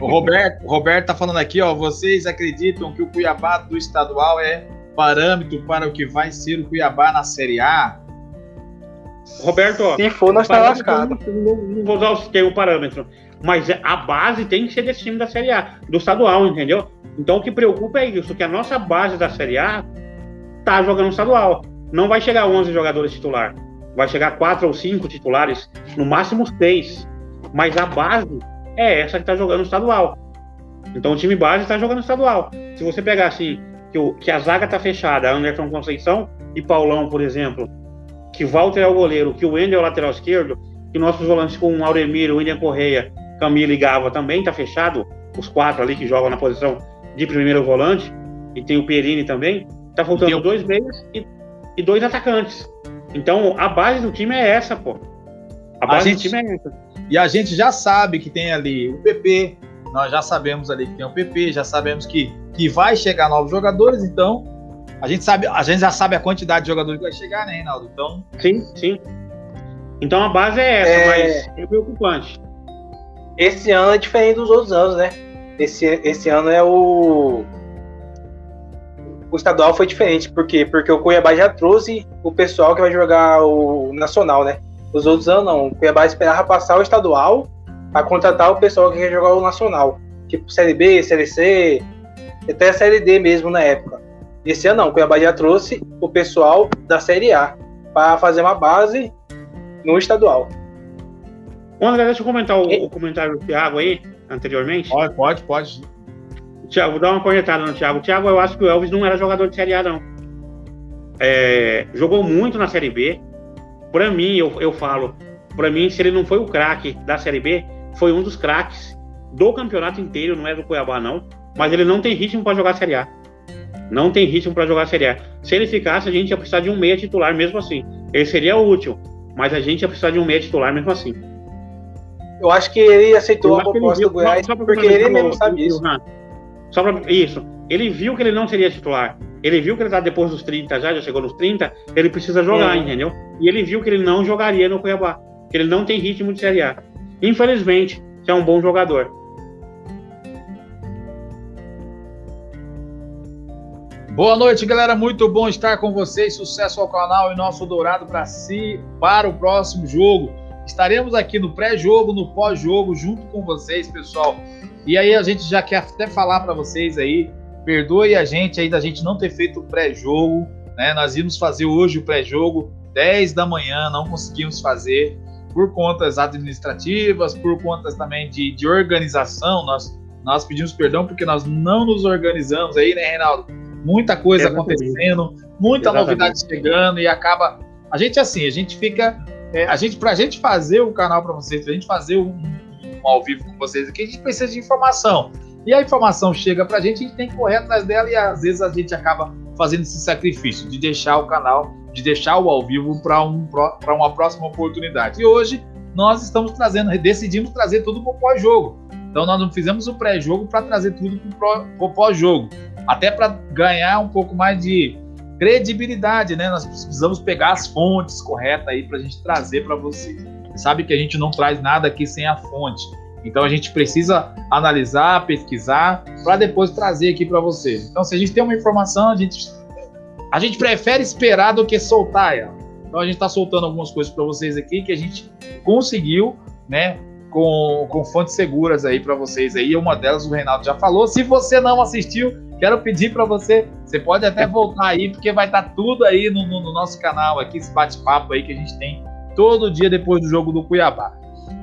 O Roberto, o Roberto tá falando aqui, ó. Vocês acreditam que o Cuiabá do estadual é parâmetro para o que vai ser o Cuiabá na Série A? Roberto, ó, Se for, nós tá lascado. Não, vou usar o termo parâmetro, mas a base tem que ser desse time da Série A, do estadual, entendeu? Então o que preocupa é isso, que a nossa base da Série A tá jogando estadual. Não vai chegar 11 jogadores titular, vai chegar 4 ou 5 titulares, no máximo 6. Mas a base é essa que tá jogando estadual. Então o time base tá jogando estadual. Se você pegar assim, que, o, que a zaga tá fechada, Anderson Conceição e Paulão, por exemplo, que Walter é o goleiro, que o Wendel é o lateral esquerdo, que nossos volantes com o Auremir, o William Correia, Camila e Gava também tá fechado, os quatro ali que jogam na posição de primeiro volante, e tem o Perini também, tá faltando Deu. dois meias e, e dois atacantes. Então a base do time é essa, pô. A base gente- do time é essa. E a gente já sabe que tem ali o PP, nós já sabemos ali que tem o PP, já sabemos que, que vai chegar novos jogadores, então a gente sabe, a gente já sabe a quantidade de jogadores que vai chegar, né, Reinaldo? Então, Sim, sim. Então a base é essa, É. mas é preocupante. Esse ano é diferente dos outros anos, né? Esse, esse ano é o. O estadual foi diferente. Por quê? Porque o Cuiabá já trouxe o pessoal que vai jogar o Nacional, né? Os outros anos não. O Cuiabá esperava passar o estadual para contratar o pessoal que quer jogar o Nacional. Tipo Série B, Série C, até a Série D mesmo na época. Esse ano não. O Cuiabá já trouxe o pessoal da Série A para fazer uma base no estadual. Ô, André, deixa eu comentar o, E- o comentário do Thiago aí, anteriormente. pode, pode, pode. Thiago, vou dar uma cornetada no Thiago. Thiago, eu acho que o Elvis não era jogador de Série A, não. É, jogou muito na Série B. Pra mim, eu, eu falo, pra mim, se ele não foi o craque da Série B, foi um dos craques do campeonato inteiro, não é do Cuiabá, não. Mas ele não tem ritmo pra jogar Série A. Não tem ritmo pra jogar Série A. Se ele ficasse, a gente ia precisar de um meia titular mesmo assim. Ele seria útil, mas a gente ia precisar de um meia titular mesmo assim. Eu acho que ele aceitou a proposta viu- do Goiás só porque ele mesmo sabe isso. Só pra, isso. Ele viu que ele não seria titular. Ele viu que ele tá depois dos 30 já, já chegou nos 30, ele precisa jogar, Uhum. entendeu? E ele viu que ele não jogaria no Cuiabá. Que ele não tem ritmo de Série A. Infelizmente, que é um bom jogador. Boa noite, galera. Muito bom estar com vocês. Sucesso ao canal e nosso Dourado para si para o próximo jogo. Estaremos aqui no pré-jogo, no pós-jogo, junto com vocês, pessoal. E aí a gente já quer até falar para vocês aí, perdoe a gente aí da gente não ter feito o pré-jogo, né? Nós íamos fazer hoje o pré-jogo 10 da manhã, não conseguimos fazer por contas administrativas, por contas também de, de organização. Nós, nós pedimos perdão porque nós não nos organizamos aí, né, Reinaldo? Muita coisa Exatamente. acontecendo, muita Exatamente. novidade chegando e acaba. A gente assim, a gente fica. É, a gente, pra gente fazer o canal para vocês, pra gente fazer um, um ao vivo com vocês aqui, a gente precisa de informação. E a informação chega pra gente, a gente tem que correr atrás dela e às vezes a gente acaba fazendo esse sacrifício de deixar o canal, de deixar o ao vivo para um, uma próxima oportunidade. E hoje nós estamos trazendo, decidimos trazer tudo para o pós-jogo. Então nós não fizemos o pré-jogo para trazer tudo para o pós-jogo. Até para ganhar um pouco mais de credibilidade, né? Nós precisamos pegar as fontes corretas aí para a gente trazer para vocês. Você sabe que a gente não traz nada aqui sem a fonte. Então a gente precisa analisar, pesquisar, para depois trazer aqui para vocês. Então, se a gente tem uma informação, a gente, a gente prefere esperar do que soltar ela. Então a gente está soltando algumas coisas para vocês aqui que a gente conseguiu, né? Com, com fontes seguras aí para vocês aí. Uma delas o Reinaldo já falou. Se você não assistiu, quero pedir para você, você pode até voltar aí, porque vai estar tudo aí no, no- no nosso canal aqui, esse bate-papo aí que a gente tem todo dia depois do jogo do Cuiabá.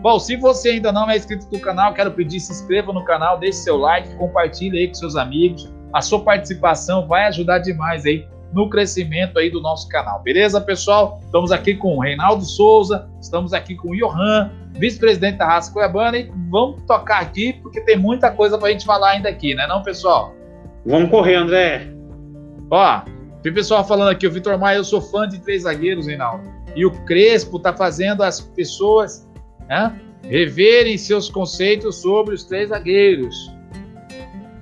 Bom, se você ainda não é inscrito no canal, quero pedir se inscreva no canal, deixe seu like, compartilhe aí com seus amigos. A sua participação vai ajudar demais aí no crescimento aí do nosso canal. Beleza, pessoal? Estamos aqui com o Reinaldo Souza, estamos aqui com o Johan, vice-presidente da Raça Cuiabana e vamos tocar aqui porque tem muita coisa pra gente falar ainda aqui, né não, pessoal? Vamos correr, André. Ó, tem pessoal falando aqui, o Vitor Maia, eu sou fã de três zagueiros, Reinaldo. E o Crespo tá fazendo as pessoas né, reverem seus conceitos sobre os três zagueiros.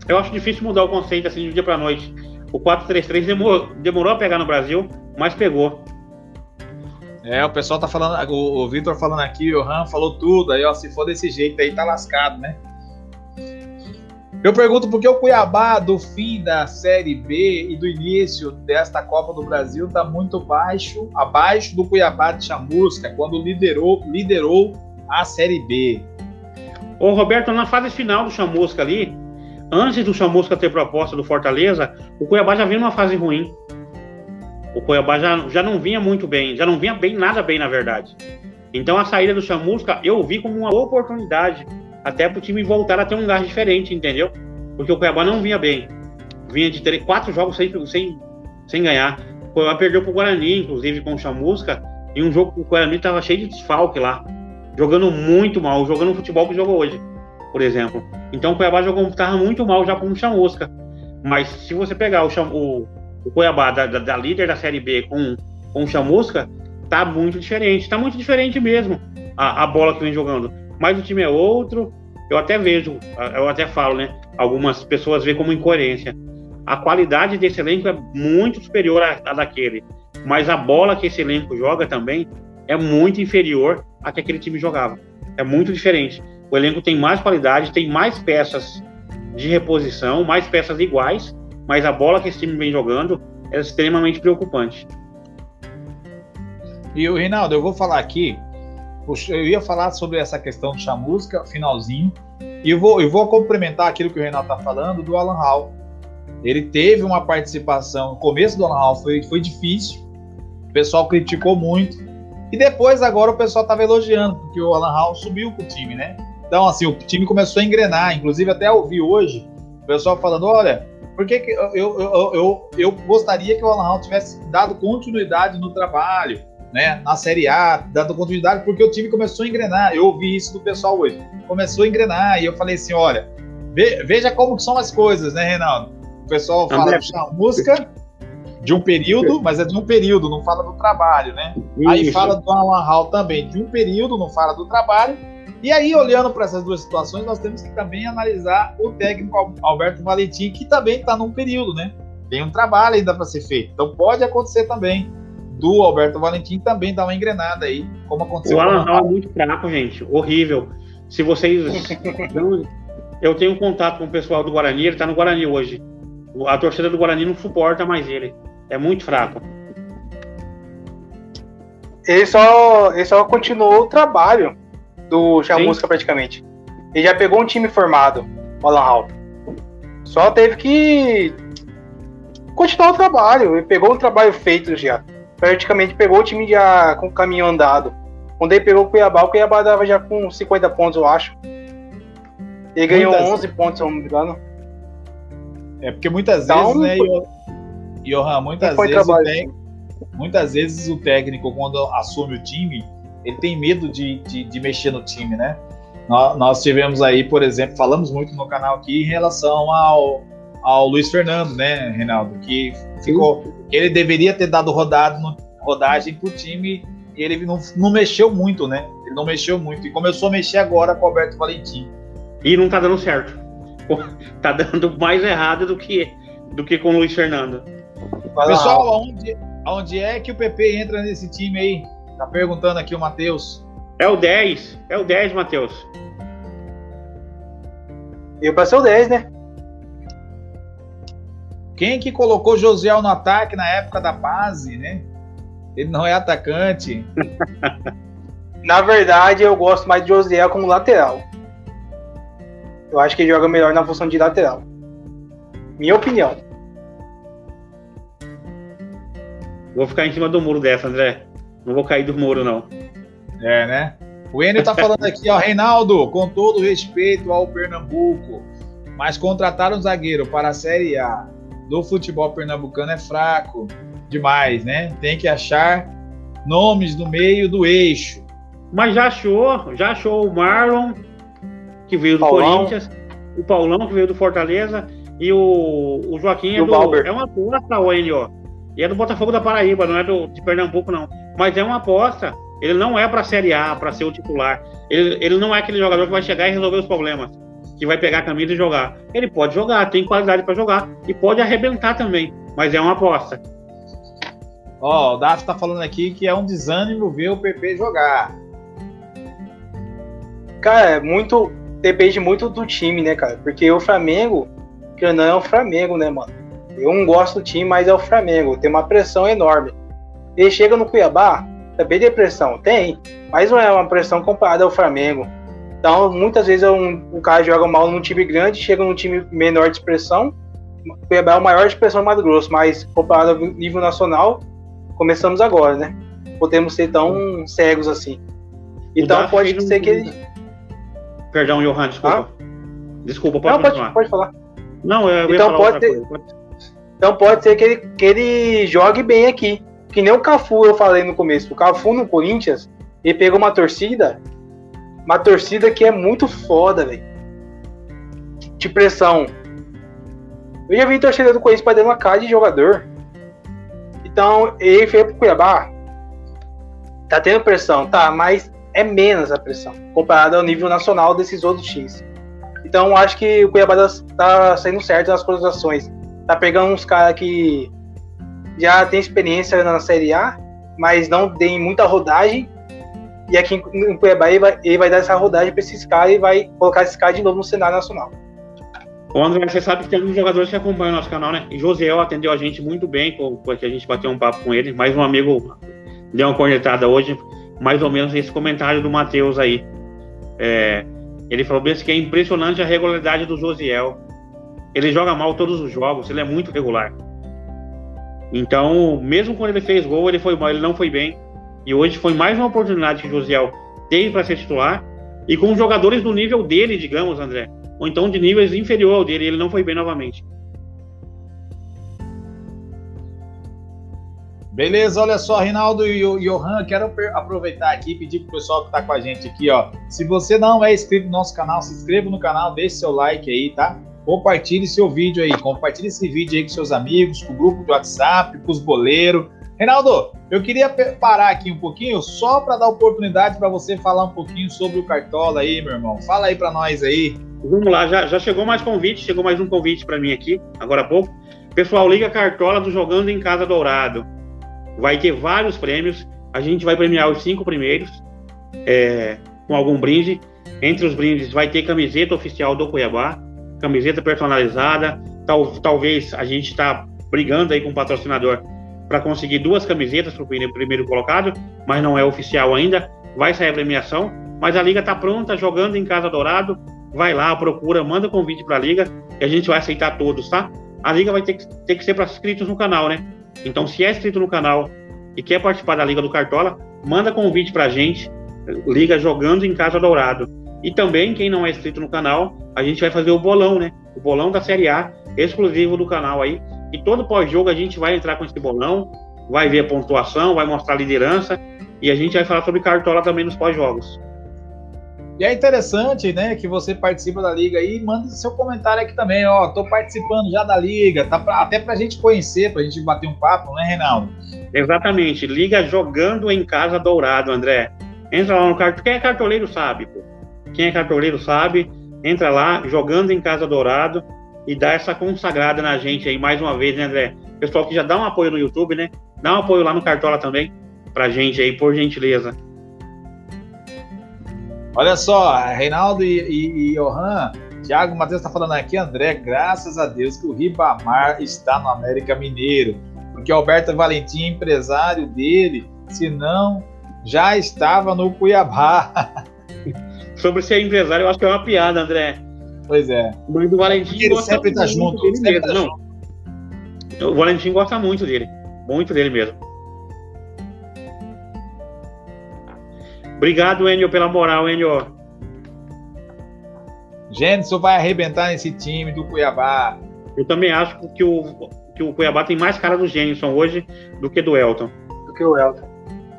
Eu acho difícil mudar o conceito assim de um dia para noite. O 4-3-3 demorou, demorou a pegar no Brasil, mas pegou. É, o pessoal tá falando, o, o Vitor falando aqui, o Han falou tudo, aí ó, se for desse jeito aí tá lascado, né? Eu pergunto por que o Cuiabá, do fim da Série B e do início desta Copa do Brasil, está muito baixo, abaixo do Cuiabá de Chamusca, quando liderou, liderou a Série B. Ô Roberto, na fase final do Chamusca ali, antes do Chamusca ter proposta do Fortaleza, o Cuiabá já vinha numa fase ruim. O Cuiabá já, já não vinha muito bem, já não vinha bem nada bem, na verdade. Então a saída do Chamusca eu vi como uma oportunidade até para o time voltar a ter um gás diferente, entendeu? Porque o Cuiabá não vinha bem. Vinha de ter quatro jogos sem, sem, sem ganhar. O Cuiabá perdeu para o Guarani, inclusive com o Chamusca, e um jogo que o Guarani estava cheio de desfalque lá. Jogando muito mal, jogando o futebol que jogou hoje, por exemplo. Então o Cuiabá jogou estava muito mal já com o Chamusca. Mas se você pegar o, o, o Cuiabá da, da, da, líder da Série B com, com o Chamusca, tá muito diferente. Tá muito diferente mesmo a, a bola que vem jogando mas o time é outro. Eu até vejo, eu até falo, né? Algumas pessoas veem como incoerência. A qualidade desse elenco é muito superior à, daquele, mas a bola que esse elenco joga também é muito inferior à que aquele time jogava. É muito diferente. O elenco tem mais qualidade, tem mais peças de reposição, mais peças iguais, mas a bola que esse time vem jogando é extremamente preocupante. E o Reinaldo, eu vou falar aqui eu ia falar sobre essa questão de chamusca, finalzinho, e vou, eu vou complementar aquilo que o Renato está falando do Alan Hall. Ele teve uma participação, o começo do Alan Hall foi, foi difícil, o pessoal criticou muito, e depois agora o pessoal estava elogiando, porque o Alan Hall subiu com o time, né? Então, assim, o time começou a engrenar, inclusive até ouvi hoje o pessoal falando, olha, por que, eu, eu, eu, eu gostaria que o Alan Hall tivesse dado continuidade no trabalho, né, na Série A, dando continuidade, porque o time começou a engrenar. Eu ouvi isso do pessoal hoje. Começou a engrenar e eu falei assim: olha, veja como são as coisas, né, Reinaldo? O pessoal fala de música de um período, mas é de um período, não fala do trabalho, né? Isso. Aí fala do Alan Hall também, de um período, não fala do trabalho. E aí, olhando para essas duas situações, nós temos que também analisar o técnico Alberto Valentim, que também está num período, né? Tem um trabalho ainda para ser feito. Então pode acontecer também do Alberto Valentim também dá uma engrenada aí, como aconteceu. O Alan Hall é muito fraco, gente. Horrível. Se vocês. eu tenho contato com o pessoal do Guarani, ele tá no Guarani hoje. A torcida do Guarani não suporta mais ele. É muito fraco. Ele só, ele só continuou o trabalho do Chamusca praticamente. Ele já pegou um time formado, o Alan Hall. Só teve que continuar o trabalho. Ele pegou um trabalho feito já praticamente pegou o time já com o caminho andado. Quando ele pegou o Cuiabá, o Cuiabá dava já com 50 pontos, eu acho. Ele ganhou muitas... 11 pontos, se não me engano. É porque muitas então, vezes, né, Johan, muitas vezes, o técnico, muitas vezes o técnico, quando assume o time, ele tem medo de, de, de mexer no time, né? Nós, nós, tivemos aí, por exemplo, falamos muito no canal aqui em relação ao, ao Luiz Fernando, né, Reinaldo? Que ficou. Ele deveria ter dado rodado no, rodagem pro time e ele não, não mexeu muito, né? Ele não mexeu muito. E começou a mexer agora com o Alberto Valentim. E não tá dando certo. Tá dando mais errado do que, do que com o Luiz Fernando. Pessoal, aonde, aonde é que o PP entra nesse time aí? Tá perguntando aqui o Matheus. É o 10. É o 10, Matheus. Eu passei o 10, né? Quem que colocou Josiel no ataque na época da base, né? Ele não é atacante. na verdade, eu gosto mais de Josiel como lateral. Eu acho que ele joga melhor na função de lateral. Minha opinião. Vou ficar em cima do muro dessa, André. Não vou cair do muro, não. É, né? O Enio tá falando aqui, ó, Reinaldo, com todo respeito ao Pernambuco, mas contratar um zagueiro para a Série A do futebol pernambucano é fraco demais, né? Tem que achar nomes no meio do eixo. Mas já achou, já achou o Marlon, que veio do Paulão. Corinthians, o Paulão, que veio do Fortaleza, e o, o Joaquim é, do, é uma aposta, o ó. E é do Botafogo da Paraíba, não é do, de Pernambuco, não. Mas é uma aposta. Ele não é para a Série A, para ser o titular. Ele, ele não é aquele jogador que vai chegar e resolver os problemas. Que vai pegar a camisa e jogar. Ele pode jogar, tem qualidade para jogar e pode arrebentar também, mas é uma aposta. Ó, oh, o Davi tá falando aqui que é um desânimo ver o PP jogar. Cara, é muito. Depende muito do time, né, cara? Porque o Flamengo, que não é o Flamengo, né, mano? Eu não gosto do time, mas é o Flamengo. Tem uma pressão enorme. Ele chega no Cuiabá, também tem pressão? Tem, mas não é uma pressão comparada ao Flamengo. Então, muitas vezes um, o cara joga mal num time grande, chega num time menor de expressão. O Cuiabá é o maior de expressão do Mato Grosso, mas comparado ao nível nacional, começamos agora, né? Podemos ser tão cegos assim. Então pode ser que ele. Perdão, Johan, desculpa. Ah? Desculpa, pode Não, pode, pode, falar. Não, eu então pode, ter... então pode ser que ele, que ele jogue bem aqui. Que nem o Cafu eu falei no começo. O Cafu no Corinthians, ele pegou uma torcida, uma torcida que é muito foda, velho. De pressão. Eu já vi torcida do Corinthians pra dentro uma cara de jogador. Então, ele veio pro Cuiabá. Tá tendo pressão, tá, mas é menos a pressão comparado ao nível nacional desses outros times. Então, acho que o Cuiabá tá saindo certo nas contratações. Tá pegando uns caras que já tem experiência na Série A, mas não tem muita rodagem. E aqui em Cuiabá ele vai, ele vai dar essa rodagem para esses caras e vai colocar esses caras de novo no cenário nacional. Ô André, você sabe que tem alguns jogadores que acompanham o nosso canal, né? E Josiel atendeu a gente muito bem, porque a gente bateu um papo com ele. Mais um amigo deu uma cornetada hoje, mais ou menos esse comentário do Matheus aí. É, ele falou bem assim que é impressionante a regularidade do Josiel. Ele joga mal todos os jogos, ele é muito regular. Então, mesmo quando ele fez gol, ele foi mal, ele não foi bem. E hoje foi mais uma oportunidade que o Josiel teve para ser titular. E com jogadores do nível dele, digamos, André. Ou então de níveis inferior ao dele, ele não foi bem novamente. Beleza, olha só, Rinaldo e Johan, quero aproveitar aqui e pedir pro pessoal que está com a gente aqui, ó. Se você não é inscrito no nosso canal, se inscreva no canal, deixe seu like aí, tá? compartilhe seu vídeo aí, compartilhe esse vídeo aí com seus amigos, com o grupo de WhatsApp, com os boleiros. Reinaldo, eu queria parar aqui um pouquinho só para dar oportunidade para você falar um pouquinho sobre o Cartola aí, meu irmão. Fala aí para nós aí. Vamos lá, já, já chegou mais convite, chegou mais um convite para mim aqui, agora há pouco. Pessoal, liga Cartola do Jogando em Casa Dourado. Vai ter vários prêmios. A gente vai premiar os cinco primeiros é, com algum brinde. Entre os brindes vai ter camiseta oficial do Cuiabá, camiseta personalizada. Tal, talvez a gente está brigando aí com o patrocinador para conseguir duas camisetas para o primeiro colocado, mas não é oficial ainda. Vai sair a premiação, mas a liga está pronta, jogando em Casa Dourado. Vai lá, procura, manda convite para a liga e a gente vai aceitar todos, tá? A liga vai ter que, ter que ser para inscritos no canal, né? Então, se é inscrito no canal e quer participar da Liga do Cartola, manda convite para a gente. Liga Jogando em Casa Dourado. E também, quem não é inscrito no canal, a gente vai fazer o bolão, né? O bolão da Série A, exclusivo do canal aí. E todo pós-jogo a gente vai entrar com esse bolão, vai ver a pontuação, vai mostrar a liderança e a gente vai falar sobre cartola também nos pós-jogos. E é interessante, né, que você participa da liga aí, manda seu comentário aqui também, ó, tô participando já da liga, tá pra, até pra gente conhecer, pra gente bater um papo, né, Reinaldo? Exatamente, liga jogando em casa dourado, André. Entra lá no cartão, quem é cartoleiro sabe, pô. Quem é cartoleiro sabe, entra lá, jogando em Casa Dourado, e dá essa consagrada na gente aí mais uma vez, né, André? Pessoal que já dá um apoio no YouTube, né? Dá um apoio lá no Cartola também, pra gente aí, por gentileza. Olha só, Reinaldo e, e, e Johan, Thiago Matheus está falando aqui, André, graças a Deus que o Ribamar está no América Mineiro, porque Alberto Valentim, empresário dele, senão já estava no Cuiabá. sobre ser empresário, eu acho que é uma piada, André. Pois é. O do Valentim ele sempre tá junto. Dele sempre mesmo. Tá Não. O Valentim gosta muito dele. Muito dele mesmo. Obrigado, Enio, pela moral, Enio. Gênison vai arrebentar nesse time do Cuiabá. Eu também acho que o, que o Cuiabá tem mais cara do Gênison hoje do que do Elton. Do que o Elton.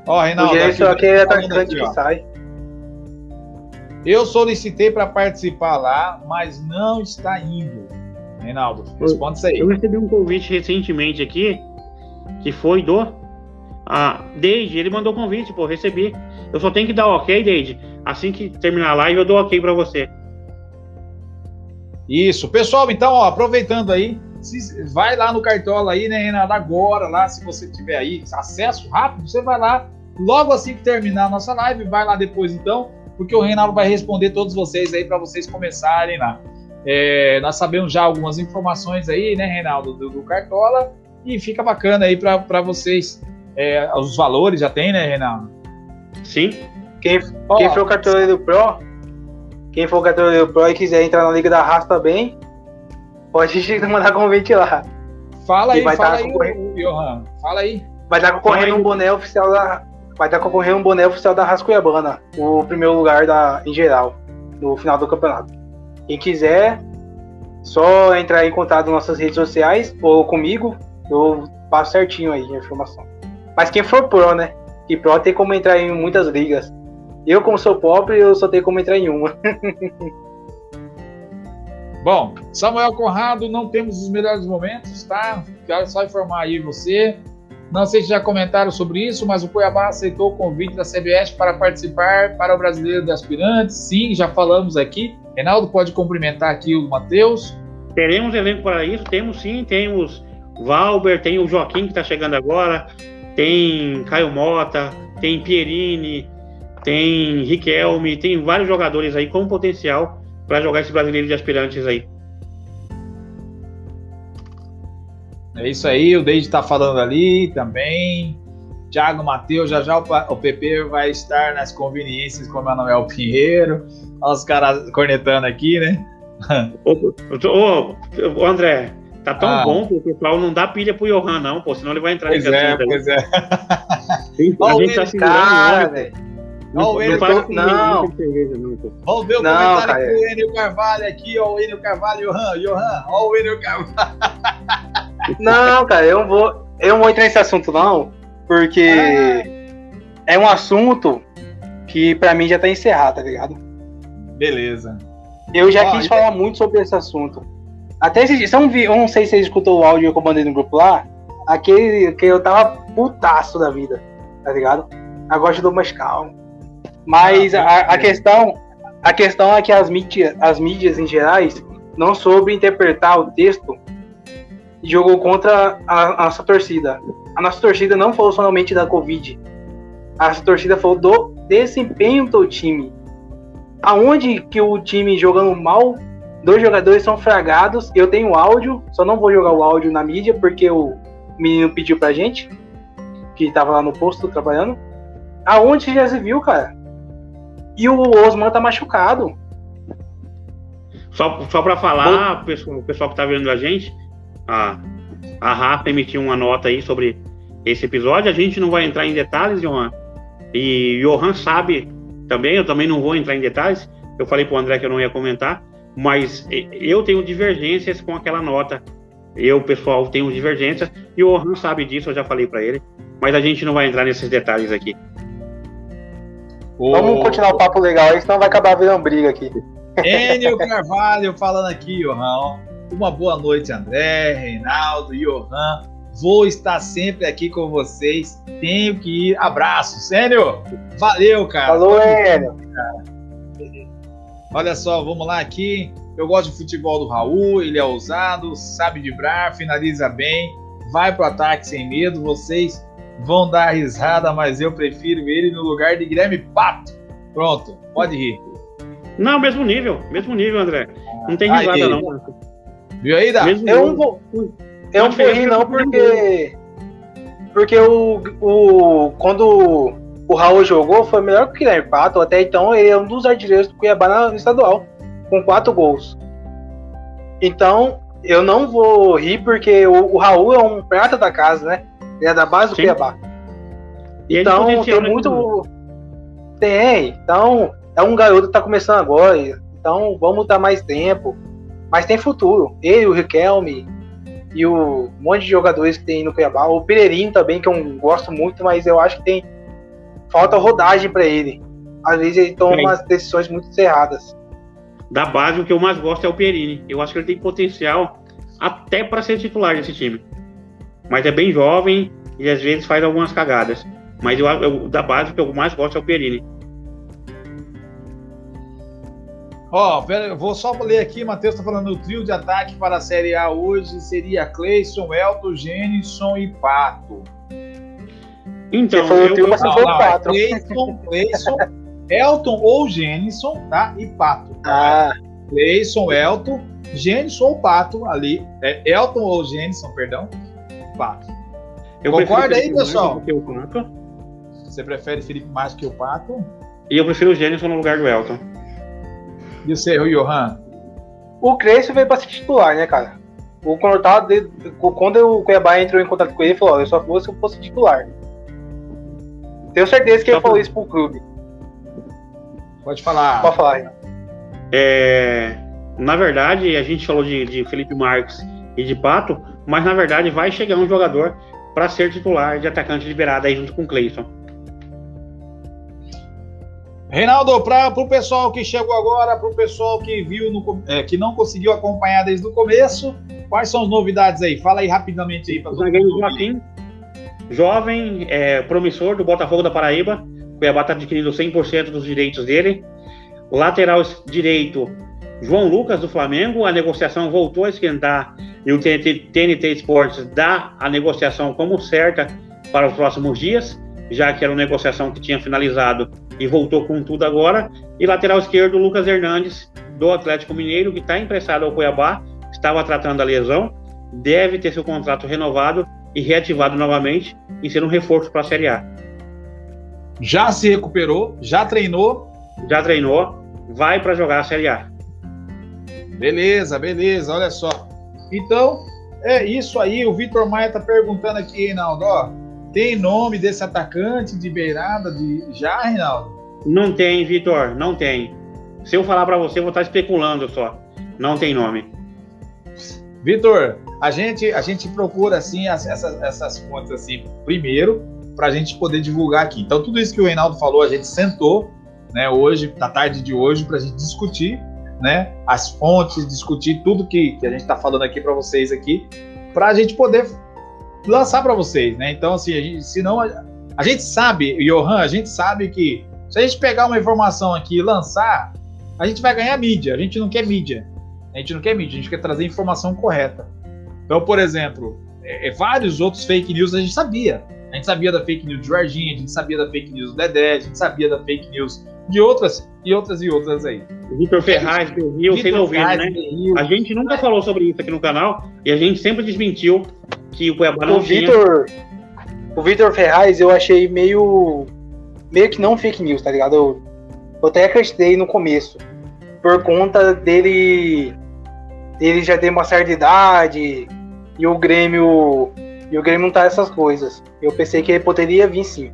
Ó, oh, Reinaldo. O Gênison aqui é atacante que sai. Eu solicitei para participar lá, mas não está indo. Reinaldo, responde isso aí. Eu recebi um convite recentemente aqui, que foi do ah, Deide. Ele mandou convite, pô, recebi. Eu só tenho que dar ok, Deide. Assim que terminar a live, eu dou ok para você. Isso, pessoal, então, ó, aproveitando aí, se, vai lá no Cartola aí, né, Renato, agora lá, se você tiver aí acesso rápido, você vai lá, logo assim que terminar a nossa live, vai lá depois então, porque o Reinaldo vai responder todos vocês aí para vocês começarem lá. É, nós sabemos já algumas informações aí, né, Reinaldo, do, do Cartola, e fica bacana aí para vocês. É, os valores já tem, né, Reinaldo? Sim. Quem, oh, quem for o cartoleiro Pro, quem for o cartoleiro Pro e quiser entrar na Liga da Raça também, pode mandar convite lá. Fala aí, fala aí, o, Johan. Fala aí. Vai estar concorrendo um boné oficial da. Vai estar concorrendo um boné oficial da Raça Cuiabana, o primeiro lugar da, em geral, no final do campeonato. Quem quiser, só entrar em contato nas nossas redes sociais ou comigo, eu passo certinho aí a informação. Mas quem for pro, né? Que pro tem como entrar em muitas ligas. Eu, como sou pobre, eu só tenho como entrar em uma. Bom, Samuel Conrado, não temos os melhores momentos, tá? Quero só informar aí você. Não sei se já comentaram sobre isso, mas o Cuiabá aceitou o convite da CBS para participar para o Brasileiro de Aspirantes. Sim, já falamos aqui. Reinaldo pode cumprimentar aqui o Matheus. Teremos elenco para isso? Temos sim, temos Valber, tem o Joaquim que está chegando agora, tem Caio Mota, tem Pierini, tem Riquelme, tem vários jogadores aí com potencial para jogar esse brasileiro de aspirantes aí. É isso aí, o Deide está falando ali também. Thiago Matheus, já já o PP vai estar nas conveniências com o Manuel Pinheiro. Olha os caras cornetando aqui, né? ô, ô, André, tá tão ah. bom que o pessoal não dá pilha pro Johan, não, pô, senão ele vai entrar pois em é, Pois é, A gente tá segurando velho. Não, o Enio Carvalho. Não. Vamos ver o não, comentário cara. com o Enio Carvalho aqui, ó. O Enio Carvalho, Johan, Johan, ó o Enio Carvalho. Não, cara, eu não vou. Eu não vou entrar nesse assunto, não, porque ah. é um assunto que pra mim já tá encerrado, tá ligado? Beleza. Eu já ó, quis falar muito sobre esse assunto. Até se eu não, eu não sei se você escutou o áudio que eu mandei no grupo lá, aquele que eu tava putaço da vida, tá ligado? Agora eu dou mais calmo. Mas a, a, questão, a questão é que as mídias, as mídias em gerais não soube interpretar o texto jogou contra a, a nossa torcida. A nossa torcida não falou somente da Covid. A nossa torcida falou do desempenho do time. Aonde que o time jogando mal, dois jogadores são fragados. Eu tenho áudio, só não vou jogar o áudio na mídia porque o menino pediu pra gente, que tava lá no posto trabalhando. Aonde já se viu, cara? E o Osman tá machucado. Só, só para falar, o pessoal, o pessoal que tá vendo a gente, a, a Rafa emitiu uma nota aí sobre esse episódio. A gente não vai entrar em detalhes, Johan. E Johan sabe também, eu também não vou entrar em detalhes. Eu falei pro André que eu não ia comentar, mas eu tenho divergências com aquela nota. Eu, pessoal, tenho divergências e o Johan sabe disso, eu já falei para ele. Mas a gente não vai entrar nesses detalhes aqui. Vamos continuar o papo legal aí, senão vai acabar virando briga aqui. Enio Carvalho falando aqui, Johan. Uma boa noite, André, Reinaldo, Johan. Vou estar sempre aqui com vocês. Tenho que ir. Abraço, Enio. Valeu, cara. Falou, Enio. Olha só, vamos lá aqui. Eu gosto de futebol do Raul, ele é ousado, sabe vibrar, finaliza bem, vai pro ataque sem medo. Vocês vão dar risada, mas eu prefiro ele no lugar de Guilherme Pato. Pronto, pode rir. Não, mesmo nível, mesmo nível, André. Não tem risada, aí, não. Viu aí, Dá? Eu não vou. Eu não vou rir, não, porque. Porque o, o. Quando o Raul jogou, foi melhor que o Guilherme Pato. Até então, ele é um dos artilheiros do Cuiabá no estadual, com quatro gols. Então, eu não vou rir, porque o, o Raul é um prata da casa, né? Ele é da base do Sim. Cuiabá. E então, tem muito. Tem, então, é um garoto que tá começando agora. Então, vamos dar mais tempo. Mas tem futuro. Ele, o Riquelme e o monte de jogadores que tem no Cuiabá. O Pereirinho também, que eu gosto muito, mas eu acho que tem. Falta rodagem para ele. Às vezes ele toma Sim. umas decisões muito cerradas. Da base, o que eu mais gosto é o Perini. Eu acho que ele tem potencial até para ser titular desse time mas é bem jovem e às vezes faz algumas cagadas. Mas eu, eu da base, o que eu mais gosto é o Perini. Ó, eu vou só ler aqui, Matheus tá falando, o trio de ataque para a Série A hoje seria Cleison, Elton, Jenison e Pato. Então, Você eu, trio, mas- Não, não, é. Cleison, Cleison, Elton ou Jenison, tá? E Pato. Ah, Cleison, Elton, Jenison ou Pato ali. É Elton ou Jenison, perdão. Pato. eu Concorda aí, pessoal? que o Pato, Você prefere Felipe mais que o Pato? E eu prefiro o Gênison no lugar do Elton. E o seu, Johan? o Crespo veio pra ser titular, né, cara? O quando, eu tava de- quando o Cuiabá entrou em contato com ele, ele falou: ó, eu só vou se eu fosse titular. Tenho certeza que ele Só falou isso pro clube. Pode falar. Pode falar. É, na verdade, a gente falou de, de Felipe Marques e de Pato, mas na verdade vai chegar um jogador para ser titular de atacante liberado aí junto com o Cleison. Reinaldo, para o pessoal que chegou agora, para o pessoal que viu, no é, que não conseguiu acompanhar desde o começo, quais são as novidades aí? Fala aí rapidamente aí para todo mundo. Joaquim, jovem, é, promissor do Botafogo da Paraíba. O Cuiabá está adquirindo 100% dos direitos dele. Lateral direito, João Lucas do Flamengo. A negociação voltou a esquentar e o TNT, TNT Esportes dá a negociação como certa para os próximos dias, já que era uma negociação que tinha finalizado e voltou com tudo agora. E lateral esquerdo, Lucas Hernandes, do Atlético Mineiro, que está emprestado ao Cuiabá, estava tratando a lesão, deve ter seu contrato renovado e reativado novamente e ser um reforço para a Série A. Já se recuperou, já treinou. Já treinou, vai para jogar a Série A. Beleza, beleza, olha só. Então, é isso aí. O Vitor Maia tá perguntando aqui, Reinaldo, ó. Tem nome desse atacante de beirada de já, Reinaldo? Não tem, Vitor, não tem. Se eu falar para você, eu vou estar especulando só. Não tem nome. Vitor, a gente, a gente procura assim as- essas, essas fontes assim primeiro para a gente poder divulgar aqui. Então tudo isso que o Reinaldo falou, a gente sentou, né, hoje, na tarde de hoje, para a gente discutir, né, as fontes, discutir tudo que, que a gente está falando aqui para vocês aqui, para a gente poder lançar para vocês, né? Então assim, a gente, senão a, a gente sabe, Johan, a gente sabe que se a gente pegar uma informação aqui e lançar, a gente vai ganhar mídia. A gente não quer mídia. A gente não quer mídia, a gente quer trazer informação correta. Então, por exemplo, é, é, vários outros fake news a gente sabia. A gente sabia da fake news de Jorginho, a gente sabia da fake news do Dedé, a gente sabia da fake news de outras e outras e outras aí. Vitor Ferraz, do Rio, Vitor ouviram, Ferraz, né? Rio. A gente nunca falou sobre isso aqui no canal e a gente sempre desmentiu que o Cuiabá não O tinha. Vitor. O Vitor Ferraz eu achei meio. meio que não fake news, tá ligado? Eu, eu até acreditei no começo. Por conta dele. Ele já tem uma certa idade. E o Grêmio. E o Grêmio não tá essas coisas. Eu pensei que ele poderia vir sim.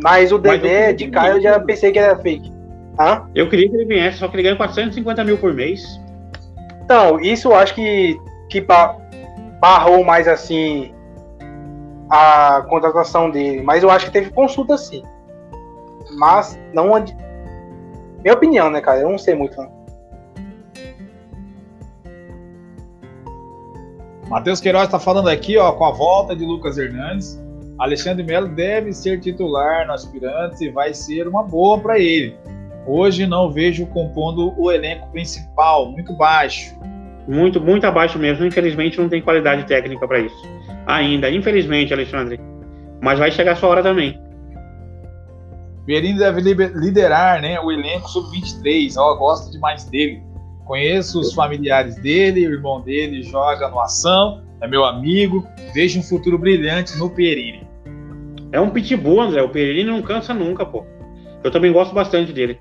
Mas o Dedé, de cara, eu já pensei que era fake. Hã? Eu queria que ele viesse, só que ele ganha 450 mil por mês. Então, isso eu acho que, que barrou mais assim a contratação dele. Mas eu acho que teve consulta sim. Mas não. Minha opinião, né, cara? Eu não sei muito. Matheus Queiroz está falando aqui, ó, com a volta de Lucas Hernandes. Alexandre Melo deve ser titular no aspirante e vai ser uma boa para ele. Hoje não vejo compondo o elenco principal, muito baixo. Muito, muito abaixo mesmo. Infelizmente não tem qualidade técnica para isso. Ainda, infelizmente, Alexandre. Mas vai chegar a sua hora também. Perini deve liderar né, o elenco sub-23. Ó, gosto demais dele. Conheço os familiares dele, o irmão dele joga no Ação, é meu amigo. Vejo um futuro brilhante no Perini. É um pitbull, André. O Pereira não cansa nunca, pô. Eu também gosto bastante dele.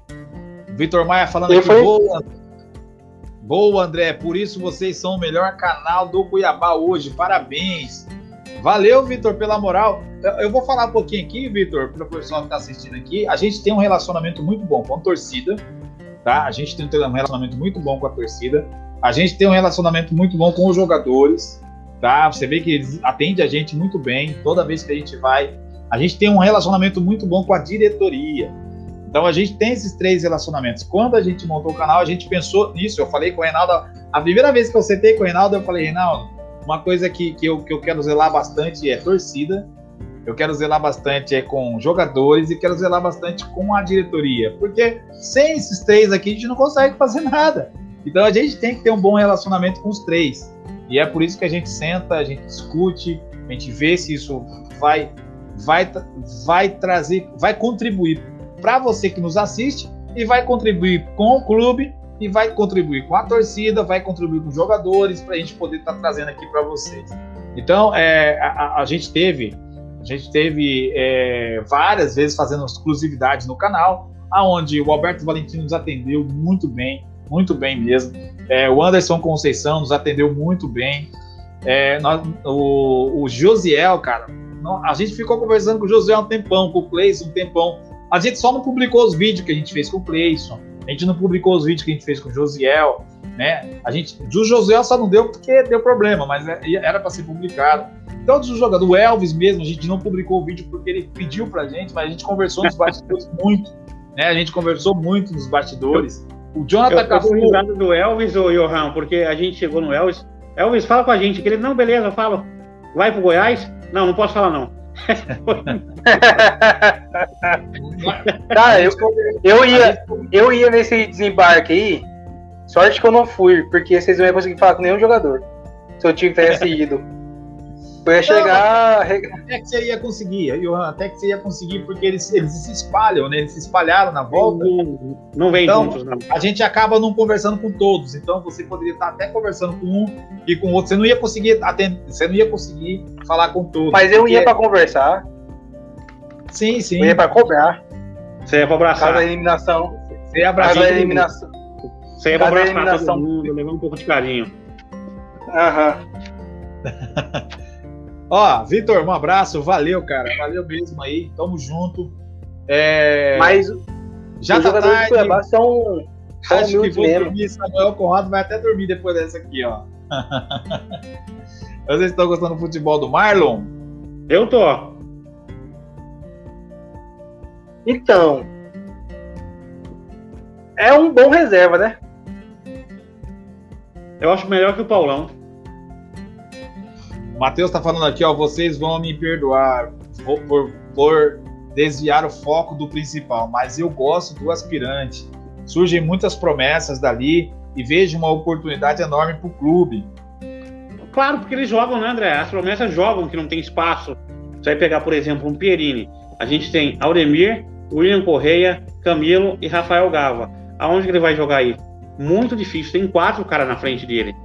Vitor Maia falando Eu aqui, fui- boa. Boa, André. Por isso vocês são o melhor canal do Cuiabá hoje. Parabéns. Valeu, Vitor, pela moral. Eu, vou falar um pouquinho aqui, Vitor, para o pessoal que está assistindo aqui. A gente tem um relacionamento muito bom com a torcida, tá? A gente tem um relacionamento muito bom com a torcida. A gente tem um relacionamento muito bom com os jogadores, tá? Você vê que eles atendem a gente muito bem toda vez que a gente vai. A gente tem um relacionamento muito bom com a diretoria. Então a gente tem esses três relacionamentos. Quando a gente montou o canal, a gente pensou nisso. Eu falei com o Reinaldo, a primeira vez que eu sentei com o Reinaldo, eu falei, Reinaldo, uma coisa que, que, eu, que eu quero zelar bastante é torcida, eu quero zelar bastante é, com jogadores e quero zelar bastante com a diretoria. Porque sem esses três aqui a gente não consegue fazer nada. Então a gente tem que ter um bom relacionamento com os três. E é por isso que a gente senta, a gente discute, a gente vê se isso vai, vai, vai trazer, vai contribuir para você que nos assiste e vai contribuir com o clube e vai contribuir com a torcida, vai contribuir com os jogadores para a gente poder estar tá trazendo aqui para vocês. Então, é, a, a, gente teve, a gente teve é, várias vezes fazendo exclusividades no canal, aonde o Alberto Valentino nos atendeu muito bem, muito bem mesmo. É, o Anderson Conceição nos atendeu muito bem. É, nós, o, o Josiel, cara, a gente ficou conversando com o Josiel um tempão, com o Cleison um tempão. A gente só não publicou os vídeos que a gente fez com o Cleison. A gente não publicou os vídeos que a gente fez com o Josiel, né? A gente, do Josiel só não deu porque deu problema, mas é, era para ser publicado. Então, do jogador, do Elvis mesmo, a gente não publicou o vídeo porque ele pediu pra gente, mas a gente conversou nos bastidores muito, né? A gente conversou muito nos bastidores. O Jonathan eu Cafu... Eu do Elvis, ô Johan, porque a gente chegou no Elvis. Elvis, fala com a gente. Que ele, não, beleza, fala. Vai pro Goiás? Não, não posso falar, não. tá, eu, eu, ia, eu ia nesse desembarque aí. Sorte que eu não fui, porque vocês não iam conseguir falar com nenhum jogador. Se eu tivesse ido. Eu ia chegar. até que você ia conseguir, Johan, até que você ia conseguir, porque eles, eles se espalham, né? Eles se espalharam na volta. Não, não vem então, juntos, não. A gente acaba não conversando com todos. Então você poderia estar até conversando com um e com o outro. Você não ia conseguir atender, você não ia conseguir falar com todos. Mas eu ia para conversar. Sim, sim. Eu ia para cobrar. Você ia para abraçar. Cada eliminação. Você ia abraçar. Cada eliminação. Você ia para abraçar todo mundo, levar um pouco de carinho. Aham. Ó, Vitor, um abraço, valeu, cara, valeu mesmo aí, tamo junto. É... Mas já tá tarde. Cuiabá são, são Acho que vou mesmo. dormir, Samuel Conrado vai até dormir depois dessa aqui, ó. Vocês estão gostando do futebol do Marlon? Eu tô. Então, é um bom reserva, né? Eu acho melhor que o Paulão. Matheus está falando aqui, ó, vocês vão me perdoar por, por, por desviar o foco do principal, mas eu gosto do aspirante. Surgem muitas promessas dali e vejo uma oportunidade enorme para o clube. Claro, porque eles jogam, né, André? As promessas jogam, que não tem espaço. Você vai pegar, por exemplo, um Pierini. A gente tem Auremir, William Correia, Camilo e Rafael Gava. Aonde que ele vai jogar aí? Muito difícil. Tem quatro caras na frente dele.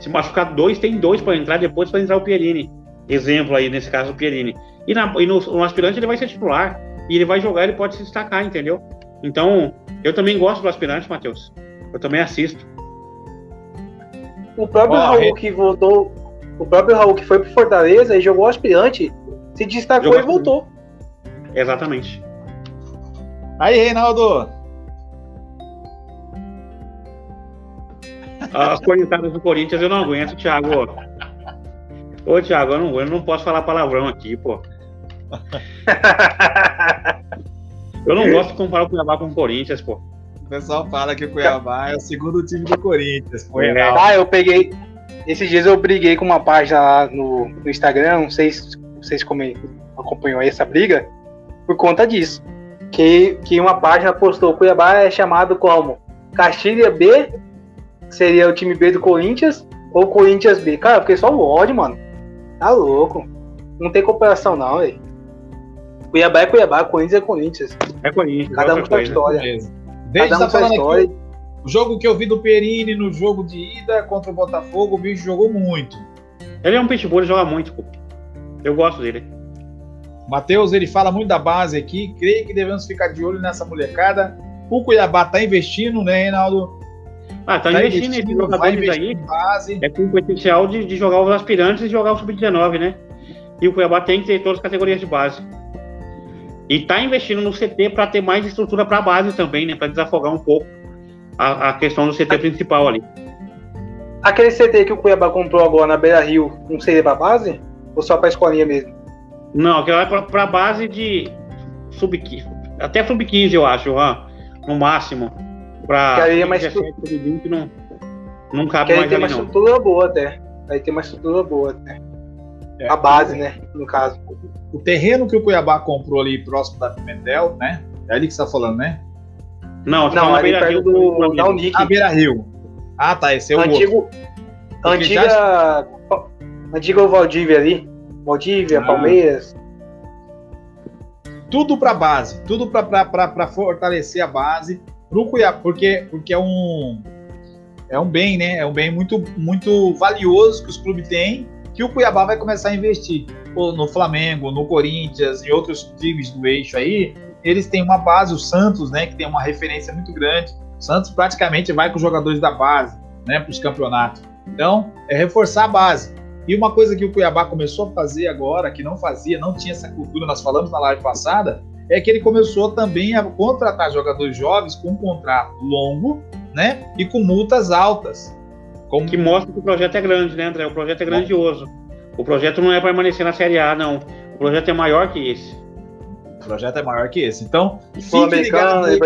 Se machucar dois, tem dois para entrar, depois para entrar o Pierini. Exemplo aí, nesse caso, o Pierini. E, na, e no, no, aspirante ele vai ser titular. E ele vai jogar, ele pode se destacar, entendeu? Então, eu também gosto do aspirante, Matheus. Eu também assisto. O próprio oh, Raul que voltou. O próprio Raul que foi pro Fortaleza e jogou aspirante, se destacou jogou e voltou. Exatamente. Aí, Reinaldo, As cornetadas do Corinthians eu não aguento, Thiago. Ô, Thiago, eu não, eu não posso falar palavrão aqui, pô. Eu não gosto de comparar o Cuiabá com o Corinthians, pô. O pessoal fala que o Cuiabá é o segundo time do Corinthians. Pô, é. Ah, eu peguei. Esses dias eu briguei com uma página lá no, no Instagram, não sei se vocês como acompanhou essa briga, por conta disso. Que, que uma página postou: Cuiabá é chamado como Castilha B seria o time B do Corinthians ou Corinthians B. Cara, eu fiquei só o ódio, mano. Tá louco. Não tem comparação, não, velho. Cuiabá é Cuiabá, Corinthians é Corinthians. É Corinthians. Cada um com a história. Desde Cada um tá história. Aqui, o jogo que eu vi do Perini no jogo de ida contra o Botafogo, o bicho jogou muito. Ele é um pitbull, ele joga muito, pô. Eu gosto dele. Matheus, ele fala muito da base aqui. Creio que devemos ficar de olho nessa molecada. O Cuiabá tá investindo, né, Reinaldo? Ah, tá, tá investindo nesses jogadores aí. É com o potencial de, de jogar os aspirantes e jogar o sub-19, né? E o Cuiabá tem que ter todas as categorias de base. E tá investindo no CT para ter mais estrutura para base também, né? Para desafogar um pouco a, a questão do CT principal ali. Aquele CT que o Cuiabá comprou agora na Beira Rio, não seria para base? Ou só para escolinha mesmo? Não, aquilo é para base de sub até sub 15, eu acho, no máximo para aí é mais estrutura... não, não cabe mais tem uma estrutura boa até. Aí tem uma estrutura boa até. É, a base, né? No caso. o terreno que o Cuiabá comprou ali próximo da Pimentel, né? É ali que você tá falando, né? Não, não, ali perto do, da Unic. Ah, Beira Rio. Ah, tá, esse é o Antigo, outro. Antiga, já... antiga Valdívia ali. Valdívia, ah. Palmeiras. Tudo para base, tudo para fortalecer a base pro Cuiabá, porque, porque é um é um bem, né? É um bem muito, muito valioso que os clubes têm, que o Cuiabá vai começar a investir. No Flamengo, no Corinthians e outros times do eixo aí, eles têm uma base, o Santos, né, que tem uma referência muito grande. O Santos praticamente vai com os jogadores da base, né, para os campeonatos. Então, é reforçar a base. E uma coisa que o Cuiabá começou a fazer agora, que não fazia, não tinha essa cultura, nós falamos na live passada, é que ele começou também a contratar jogadores jovens com um contrato longo, né? E com multas altas. Como... Que mostra que o projeto é grande, né, André? O projeto é grandioso. O projeto não é permanecer na Série A, não. O projeto é maior que esse. O projeto é maior que esse. Então, fique ligado aí.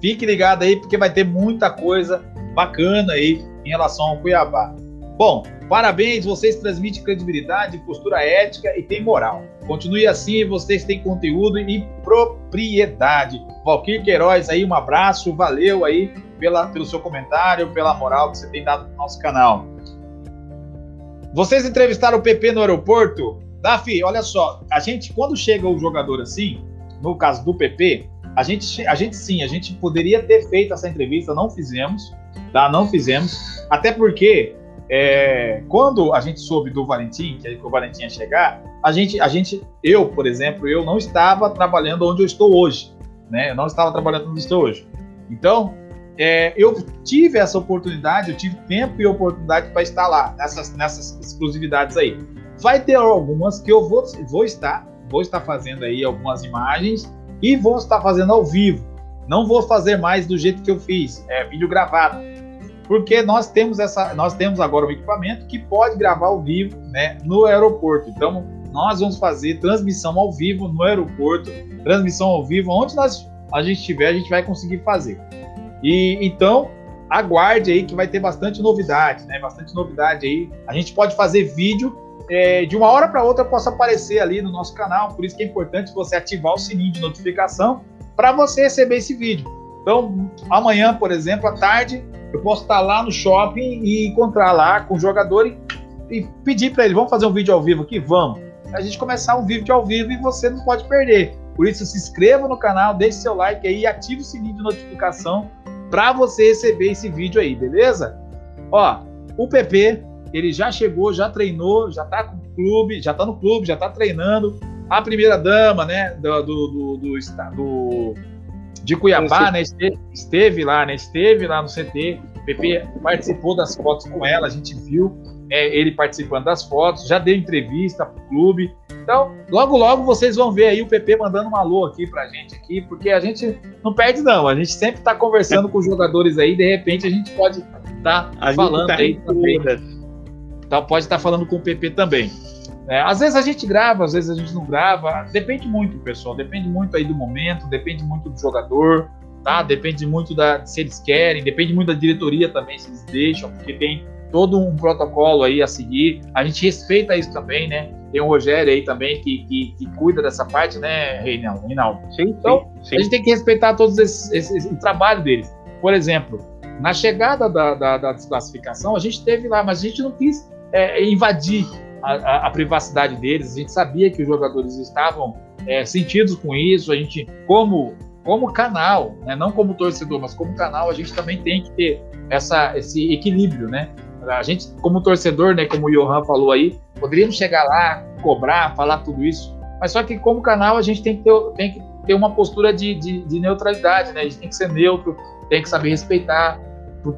Fique ligado aí, porque vai ter muita coisa bacana aí em relação ao Cuiabá. Bom, parabéns, vocês transmitem credibilidade, postura ética e tem moral. Continue assim, vocês têm conteúdo e propriedade. Valquir Queiroz aí, um abraço, valeu aí pela, pelo seu comentário, pela moral que você tem dado no nosso canal. Vocês entrevistaram o PP no aeroporto? Dafi, olha só, a gente, quando chega o jogador assim, no caso do PP, a gente, a gente sim, a gente poderia ter feito essa entrevista, não fizemos, tá? Não fizemos, até porque é, quando a gente soube do Valentim, que, que o Valentim ia chegar, a gente, a gente, eu, por exemplo, eu não estava trabalhando onde eu estou hoje, né? Eu não estava trabalhando onde estou hoje. Então, é, eu tive essa oportunidade, eu tive tempo e oportunidade para estar lá, nessas, nessas exclusividades aí. Vai ter algumas que eu vou, vou estar, vou estar fazendo aí algumas imagens e vou estar fazendo ao vivo. Não vou fazer mais do jeito que eu fiz, é vídeo gravado porque nós temos essa, nós temos agora um equipamento que pode gravar ao vivo, né, no aeroporto. Então, nós vamos fazer transmissão ao vivo no aeroporto, transmissão ao vivo onde nós a gente estiver, a gente vai conseguir fazer. E então, aguarde aí que vai ter bastante novidade, né? Bastante novidade aí. A gente pode fazer vídeo é, de uma hora para outra possa aparecer ali no nosso canal, por isso que é importante você ativar o sininho de notificação para você receber esse vídeo. Então, amanhã, por exemplo, à tarde, eu posso estar lá no shopping e encontrar lá com o jogador e, e pedir para ele: vamos fazer um vídeo ao vivo aqui? Vamos. A gente começar um vídeo ao vivo e você não pode perder. Por isso, se inscreva no canal, deixe seu like aí e ative o sininho de notificação para você receber esse vídeo aí, beleza? Ó, o PP, ele já chegou, já treinou, já tá com o clube, já tá no clube, já tá treinando. A primeira dama, né, do, do, do, do, do de Cuiabá, né? Esteve, esteve, lá, né? Esteve lá no CT. O PP participou das fotos com ela, a gente viu é, ele participando das fotos, já deu entrevista pro clube. Então, logo, logo vocês vão ver aí o PP mandando um alô aqui pra gente aqui, porque a gente não perde, não. A gente sempre tá conversando com os jogadores aí, de repente a gente pode estar tá falando tá aí também. Então, pode estar tá falando com o PP também. É, às vezes a gente grava, às vezes a gente não grava. Depende muito, pessoal. Depende muito aí do momento, depende muito do jogador, tá? Depende muito da se eles querem, depende muito da diretoria também, se eles deixam, porque tem todo um protocolo aí a seguir. A gente respeita isso também, né? Tem o Rogério aí também que, que, que cuida dessa parte, né, Reinaldo? Sim, então, sim, sim. a gente tem que respeitar todos esses, esses, o trabalho deles. Por exemplo, na chegada da, da, da desclassificação, a gente teve lá, mas a gente não quis é, invadir a, a, privacidade deles. A gente sabia que os jogadores estavam é, sentidos com isso. A gente, como como canal, né, não como torcedor, mas como canal, a gente também tem que ter essa, esse equilíbrio, né? A gente, como torcedor, né, como o Johan falou aí, poderíamos chegar lá, cobrar, falar tudo isso, mas só que como canal a gente tem que ter, tem que ter uma postura de, de, de neutralidade, né? A gente tem que ser neutro, tem que saber respeitar,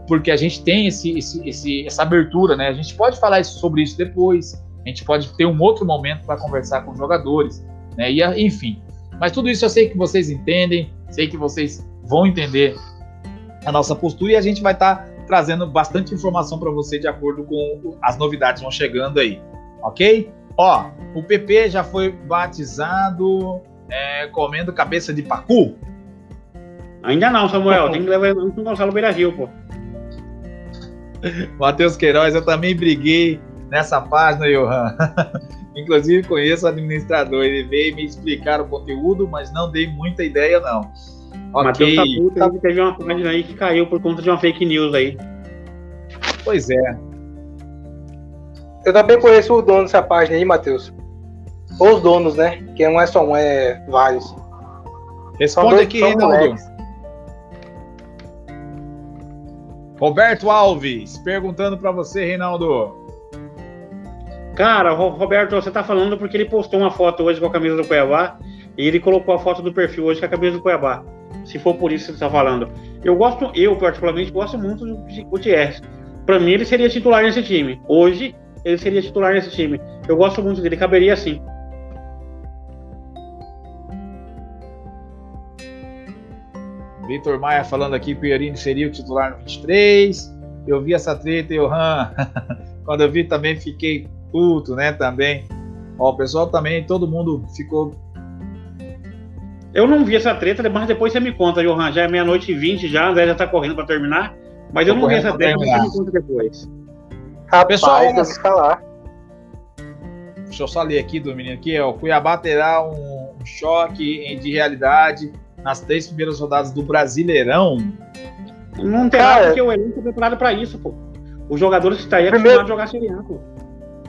porque a gente tem esse, esse, esse, essa abertura, né? A gente pode falar sobre isso depois, a gente pode ter um outro momento para conversar com os jogadores, né? E, enfim. Mas tudo isso eu sei que vocês entendem, sei que vocês vão entender a nossa postura e a gente vai estar tá trazendo bastante informação para você de acordo com as novidades que vão chegando aí, ok? Ó, o PP já foi batizado é, comendo cabeça de pacu? Ainda não, Samuel. Tem que levar o Gonçalo Beira Rio, pô. Matheus Queiroz, eu também briguei nessa página, Johan. Inclusive conheço o administrador, ele veio me explicar o conteúdo, mas não dei muita ideia não. Ok. Matheus Saputo teve uma página aí que caiu por conta de uma fake news aí. Pois é. Eu também conheço o dono dessa página aí, Matheus. Ou os donos, né? Que não é só um, é vários. Responde dois, aqui, Reinaldo. Roberto Alves, perguntando para você, Reinaldo. Cara, Roberto, você tá falando porque ele postou uma foto hoje com a camisa do Cuiabá e ele colocou a foto do perfil hoje com a camisa do Cuiabá. Se for por isso que você tá falando. Eu gosto, eu particularmente gosto muito do Gutierrez. Para mim, ele seria titular nesse time. Hoje, ele seria titular nesse time. Eu gosto muito dele, caberia sim. Vitor Maia falando aqui que o Iorini seria o titular no 23. Eu vi essa treta, Johan. Quando eu vi também fiquei puto, né? Também. Ó, o pessoal também, todo mundo ficou. Eu não vi essa treta, mas depois você me conta, Johan. Já é meia-noite e vinte, já, André já tá correndo para terminar. Mas Tô eu não vi essa treta, mas você me conta depois. Rapaz, Pessoal, eu vou falar. Deixa eu só ler aqui do menino aqui, ó. O Cuiabá terá um choque de realidade nas três primeiras rodadas do Brasileirão. Não terá, Cara, porque o elenco é preparado para isso, pô. Os jogadores que estão aí é primeiro... a jogar Série A, pô.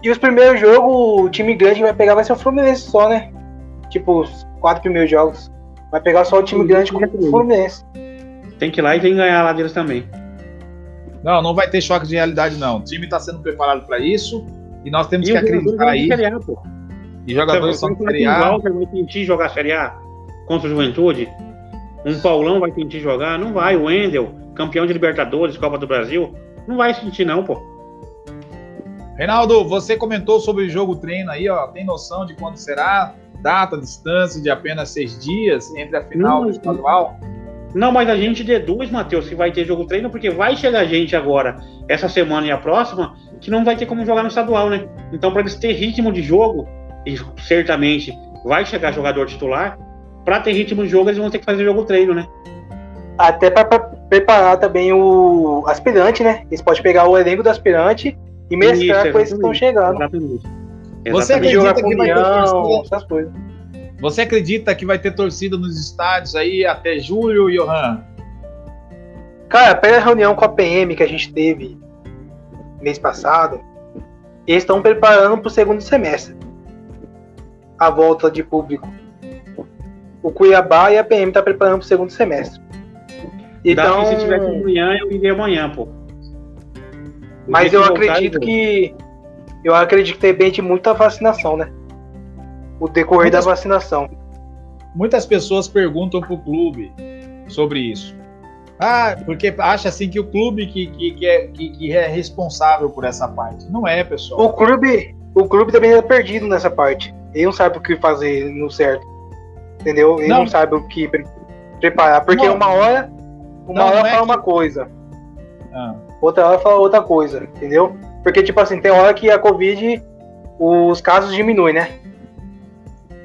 E os primeiros jogos, o time grande que vai pegar vai ser o Fluminense só, né? Tipo, os quatro primeiros jogos. Vai pegar só o time grande como o Fluminense. Tem que ir lá e vem ganhar lá deles também. Não, não vai ter choque de realidade, não. O time está sendo preparado para isso e nós temos e que acreditar aí. A, pô. E jogadores são de Série A. vai tentar jogar Série A contra o Juventude. Um Paulão vai tentar jogar? Não vai. O Wendel, campeão de Libertadores, Copa do Brasil, não vai sentir, não, pô. Reinaldo, você comentou sobre o jogo treino aí, ó. Tem noção de quando será? Data, distância de apenas seis dias entre a final não, do estadual? Não, mas a gente deduz, Matheus, que vai ter jogo treino, porque vai chegar gente agora, essa semana e a próxima, que não vai ter como jogar no estadual, né? Então, para eles ter ritmo de jogo, e certamente vai chegar jogador titular, para ter ritmo de jogo, eles vão ter que fazer jogo treino, né? Até para preparar também o aspirante, né? Eles podem pegar o elenco do aspirante e mesclar Isso, com esses que estão chegando. Exatamente. Você acredita que vai ter essas coisas? Você acredita que vai ter torcida nos estádios aí até julho, Johan? Cara, pela reunião com a PM que a gente teve mês passado, eles estão preparando para o segundo semestre a volta de público. O Cuiabá e a PM estão tá preparando para o segundo semestre. Então, se tivesse amanhã, eu iria amanhã, pô. Mas eu acredito que eu acredito que depende muito da vacinação, né? o decorrer muitas, da vacinação. Muitas pessoas perguntam para o clube sobre isso. Ah, porque acha assim que o clube que, que, que, é, que, que é responsável por essa parte. Não é, pessoal. O clube, o clube também é perdido nessa parte. Ele não sabe o que fazer no certo. Entendeu? Ele não, não sabe o que pre preparar. Porque não, uma hora, uma hora é fala uma coisa. Ah. Outra hora fala outra coisa, entendeu? Porque, tipo assim, tem hora que a Covid, os casos diminuem, né?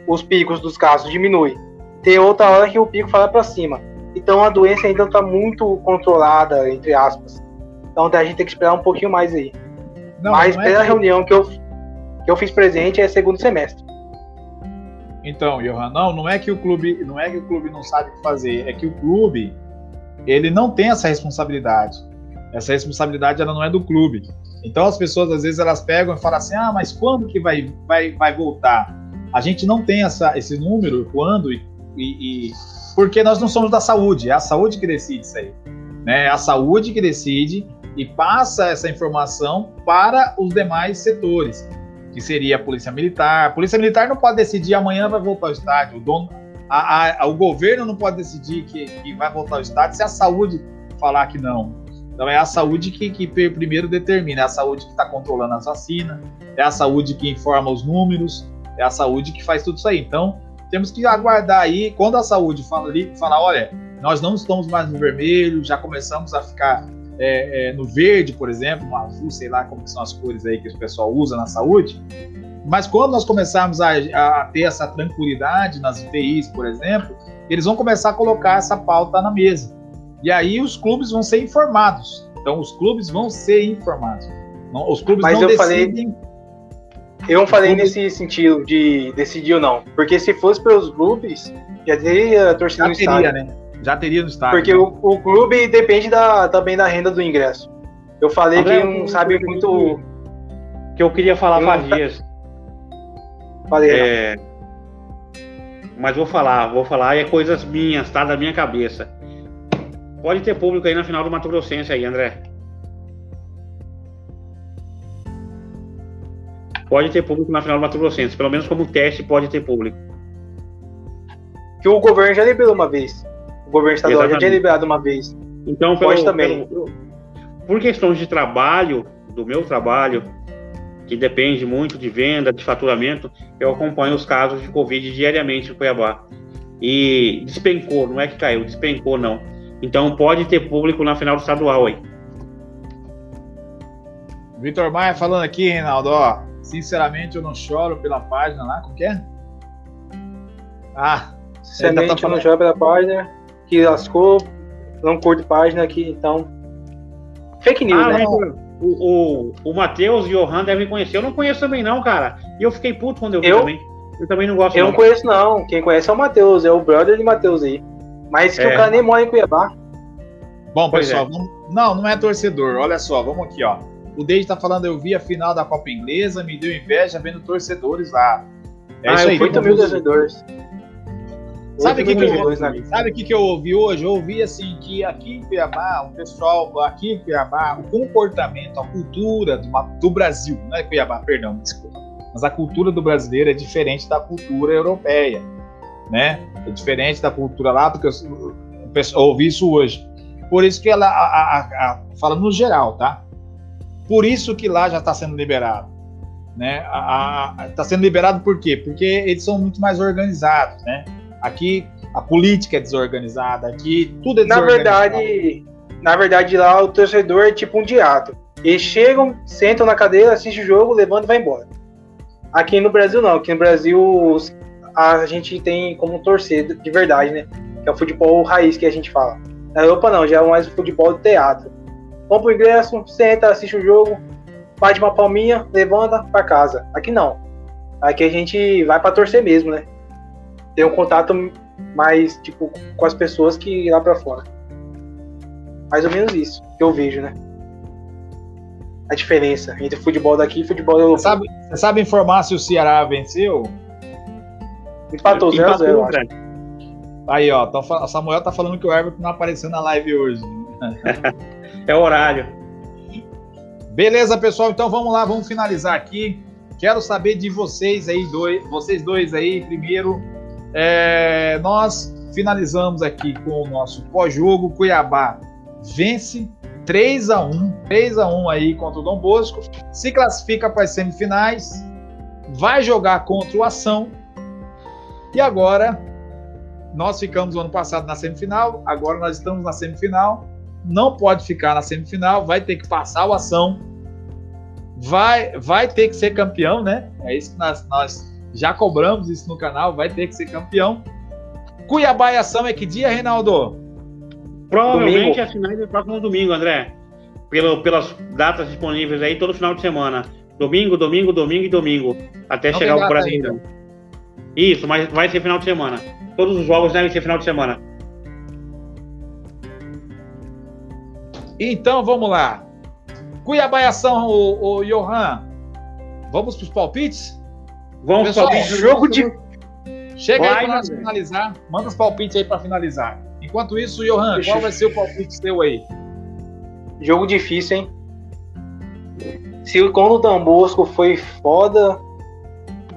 os picos dos casos diminuem. Tem outra hora que o pico fala para cima. Então a doença ainda está muito controlada, entre aspas. Então a gente tem que esperar um pouquinho mais aí. Não, Mas não é pela que... reunião que eu, que eu fiz presente é segundo semestre. Então, Johan, não, não é que o clube, não é que o clube não sabe o que fazer, é que o clube ele não tem essa responsabilidade. Essa responsabilidade ela não é do clube. Então as pessoas às vezes elas pegam e falam assim: "Ah, mas quando que vai vai vai voltar?" A gente não tem essa, esse número, quando e, e, e, porque nós não somos da saúde, é a saúde que decide isso aí. Né? É a saúde que decide e passa essa informação para os demais setores, que seria a Polícia Militar. A Polícia Militar não pode decidir amanhã vai voltar ao estádio, o, dono, a, a, o governo não pode decidir que, que, vai voltar ao estádio se a saúde falar que não. Então é a saúde que, que primeiro determina, é a saúde que está controlando as vacinas, é a saúde que informa os números, é a saúde que faz tudo isso aí. Então, temos que aguardar aí, quando a saúde fala ali, falar, olha, nós não estamos mais no vermelho, já começamos a ficar é, é, no verde, por exemplo, no azul, sei lá como são as cores aí que o pessoal usa na saúde. Mas quando nós começarmos a, a ter essa tranquilidade nas UTIs, por exemplo, eles vão começar a colocar essa pauta na mesa. E aí os clubes vão ser informados. Então os clubes vão ser informados. Os clubes Mas não eu decidem... falei Eu não falei nesse sentido de decidir ou não. Porque se fosse pelos clubes, já teria torcida Já no teria, estádio. né? Já teria no estádio. Porque né? o, o clube depende da, também da renda do ingresso. Eu falei André, que não eu- sabe muito. Que eu queria falar Eu- faz dias. Falei, não. É, Mas vou falar, vou falar, e é coisas minhas, tá? Da minha cabeça. Pode ter público aí na final do Mato Grossense aí, André. Pode ter público na final do Mato Grossense. Pelo menos como teste pode ter público. que o governo já liberou uma vez. O governo estadual já tinha Exatamente. liberado uma vez. Então, Pode pelo, também. pelo- por questões de trabalho, do meu trabalho, que depende muito de venda, de faturamento, eu acompanho os casos de Covid diariamente em Cuiabá. E despencou, não é que caiu, despencou não. Então pode ter público na final do estadual aí. Vitor Maia falando aqui, Reinaldo, ó. Sinceramente, eu não choro pela página lá, como que é? Ah, Semente tá falando- não joga pela página, que lascou, não curte página aqui, então. Fake news, Ah, né? Vitor, o, o, o Matheus e o Johan devem conhecer. Eu não conheço também não, cara. E eu fiquei puto quando eu vi Eu? também. Eu também não gosto Eu não. não conheço, não. Quem conhece é o Matheus, é o brother de Matheus aí. Mas que É. o cara nem mora em Cuiabá. Bom, Pois pessoal, vamos- não, não é torcedor. Olha só, vamos aqui, ó. O Deide tá falando, eu vi a final da Copa Inglesa, me deu inveja vendo torcedores lá. É Ah, isso eu aí. fui 8 vamos- mil torcedores. Sabe o que, 8 que eu ouvi? Sabe o que, que eu ouvi hoje? Eu ouvi assim que aqui em Cuiabá, o pessoal aqui em Cuiabá, o comportamento, a cultura do, do Brasil, não é Cuiabá, perdão, desculpa. Mas a cultura do brasileiro é diferente da cultura europeia, né? É diferente da cultura lá, porque eu, pessoal- eu ouvi isso hoje. Por isso que ela, a, a, a, falando no geral, tá? Por isso que lá já está sendo liberado, né? Está sendo liberado por quê? Porque eles são muito mais organizados, né? Aqui a política é desorganizada, aqui tudo é Na desorganizado. verdade, na verdade lá o torcedor é tipo um diato. Eles chegam, sentam na cadeira, assistem o jogo, levantam e vai embora. Aqui no Brasil não, aqui no Brasil os- a gente tem como torcer de verdade, né? Que é o futebol raiz que a gente fala. Na Europa não, já é mais o futebol de teatro. Compra o ingresso, senta, assiste o jogo, bate uma palminha, levanta pra casa. Aqui não. Aqui a gente vai pra torcer mesmo, né? Tem um contato mais, tipo, com as pessoas que lá pra fora. Mais ou menos isso que eu vejo, né? A diferença entre futebol daqui e futebol europeu. Você sabe, você sabe informar se o Ceará venceu? Empatou 0 a 0 eu acho. André. Aí, ó, fal- o Samuel tá falando que o Everton não apareceu na live hoje. É horário. Beleza, pessoal, então vamos lá, vamos finalizar aqui. Quero saber de vocês aí, dois, vocês dois aí, primeiro. É, nós finalizamos aqui com o nosso pós-jogo. Cuiabá vence 3 a 1 3 a 1 aí contra o Dom Bosco. Se classifica para as semifinais. Vai jogar contra o Ação. E agora, nós ficamos no ano passado na semifinal. Agora nós estamos na semifinal. Não pode ficar na semifinal. Vai ter que passar o Ação vai, vai ter que ser campeão, né? É isso que nós, nós já cobramos isso no canal, vai ter que ser campeão. Cuiabá e Ação é que dia, Reinaldo? Provavelmente Domingo. é final do próximo domingo, André. Pelo, pelas datas disponíveis aí, todo final de semana. Domingo, domingo, domingo e domingo. Até Não chegar tem o data Brasileirão. Isso, mas vai ser final de semana. Todos os jogos devem ser final de semana. Então vamos lá. Cuiabá e Ação, o, o Johan. Vamos para os palpites? Vamos Pessoal, só Jogo de. Chega aí Vai, para nós André. finalizar. Manda os palpites aí para finalizar. Enquanto isso, Johan, Deixa qual vai ser o palpite seu aí? Jogo difícil, hein? Se o quando o Dom Bosco foi foda,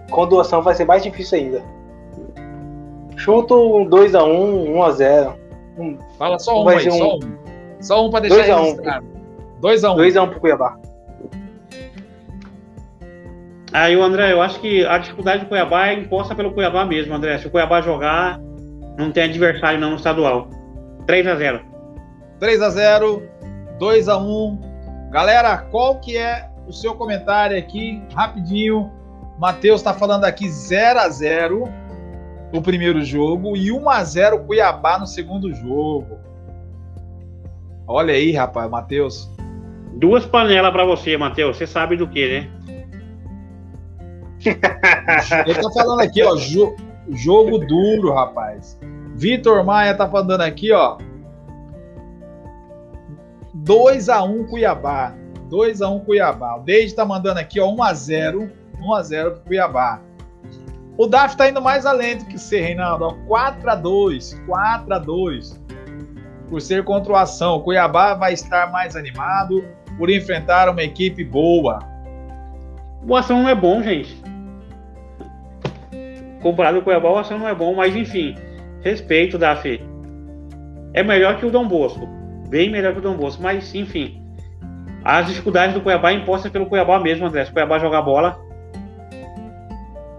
quando o Ação vai ser mais difícil ainda. Chuto um 2x1, 1x0. Fala só um Vai aí, ser um- só um. Só um para deixar Dois a um. registrado. 2x1. 2x1 pro Cuiabá. Aí o André, eu acho que a dificuldade do Cuiabá é imposta pelo Cuiabá mesmo, André. Se o Cuiabá jogar, não tem adversário não no estadual. 3 a 0 3 a 0 2 a 1 Galera, qual que é o seu comentário aqui? Rapidinho. Matheus está falando aqui 0 a 0 o primeiro jogo e 1 a 0 Cuiabá no segundo jogo. Olha aí, rapaz, Matheus. Duas panelas pra você, Matheus. Você sabe do que, né? Ele tá falando aqui, ó, jo jogo duro, rapaz. Vitor Maia tá falando aqui, ó. 2x1 Cuiabá. 2x1 Cuiabá. O Deide tá mandando aqui, ó, 1x0. 1x0 pro Cuiabá. O DAF tá indo mais além do que você, Reinaldo. 4x2. 4x2. Por ser contra o ação. O Cuiabá vai estar mais animado por enfrentar uma equipe boa. O ação não é bom, gente. Comparado com o Cuiabá, o ação não é bom, mas enfim. Respeito, DAF. É melhor que o Dom Bosco. Bem melhor que o Dom Bosco, mas enfim. As dificuldades do Cuiabá impostas pelo Cuiabá mesmo, André. Se o Cuiabá jogar bola.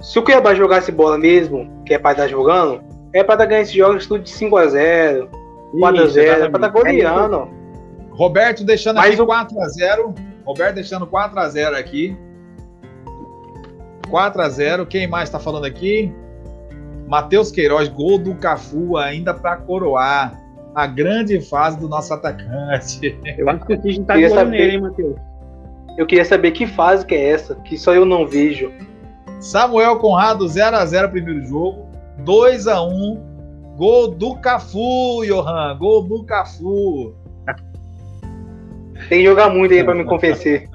Se o Cuiabá jogasse bola mesmo, que é para estar jogando, é para estar ganhando esses jogos tudo de 5x0, 4x0, é para estar goleando. Roberto deixando Mas aqui o... 4x0. Roberto deixando 4x0 aqui. 4x0. Quem mais está falando aqui? Matheus Queiroz, gol do Cafu ainda para coroar a grande fase do nosso atacante. Eu acho que a gente tá de olho saber... nele, hein, Matheus? Eu queria saber que fase que é essa, que só eu não vejo. Samuel Conrado 0 x 0 primeiro jogo, 2 x 1. Gol do Cafu, Johan, gol do Cafu. Tem que jogar muito aí para me convencer.